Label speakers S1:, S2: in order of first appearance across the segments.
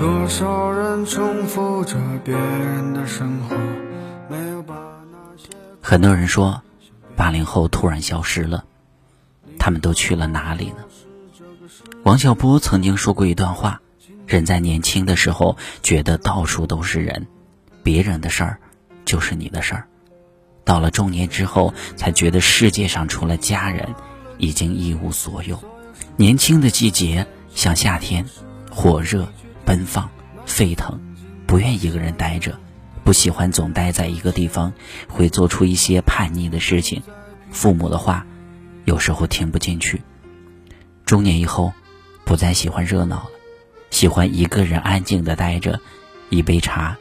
S1: 多少人重复着别人的生活，没有把那些
S2: 很多人说，八零后突然消失了，他们都去了哪里呢？王小波曾经说过一段话：人在年轻的时候觉得到处都是人，别人的事儿就是你的事儿；到了中年之后，才觉得世界上除了家人，已经一无所有。年轻的季节像夏天，火热、奔放、沸腾，不愿一个人待着，不喜欢总待在一个地方，会做出一些叛逆的事情。父母的话，有时候听不进去。中年以后。不再喜欢热闹了，喜欢一个人安静的待着，一杯茶，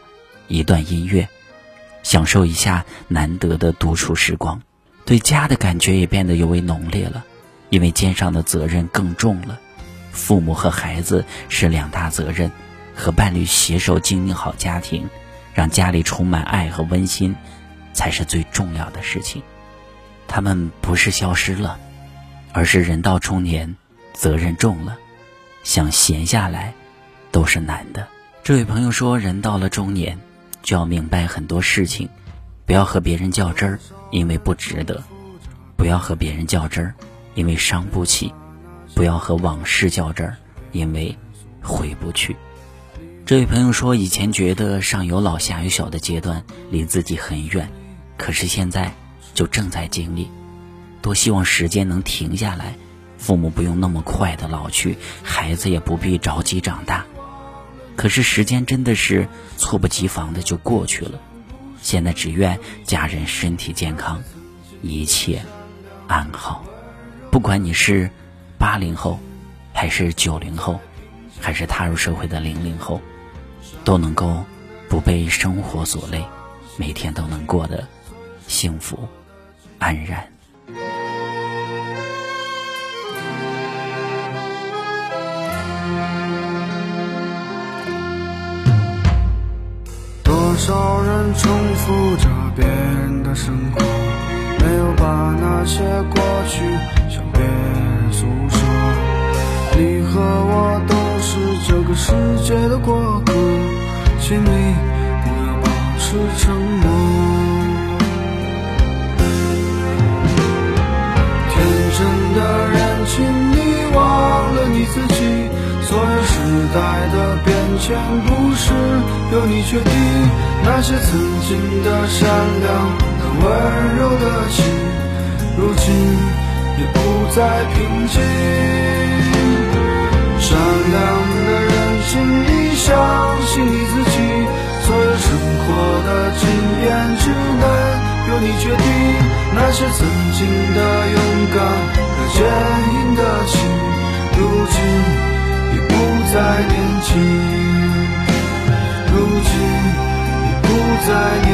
S2: 一段音乐，享受一下难得的独处时光。对家的感觉也变得尤为浓烈了，因为肩上的责任更重了。父母和孩子是两大责任，和伴侣携手经营好家庭，让家里充满爱和温馨，才是最重要的事情。他们不是消失了，而是人到中年，责任重了。想闲下来，都是难的。这位朋友说：“人到了中年，就要明白很多事情，不要和别人较真儿，因为不值得；不要和别人较真儿，因为伤不起；不要和往事较真儿，因为回不去。”这位朋友说：“以前觉得上有老下有小的阶段离自己很远，可是现在就正在经历。多希望时间能停下来。”父母不用那么快的老去，孩子也不必着急长大。可是时间真的是猝不及防的就过去了。现在只愿家人身体健康，一切安好。不管你是八零后，还是九零后，还是踏入社会的零零后，都能够不被生活所累，每天都能过得幸福安然。
S1: 多少人重复着别人的生活，没有把那些过去个世界的过客，请你不要保持沉默。天真的人，请你忘了你自己。所有时代的变迁，不是由你决定。那些曾经的善良的温柔的心，如今也不再平静。善良你决定，那些曾经的勇敢和坚硬的心，如今已不再年轻。如今已不再年。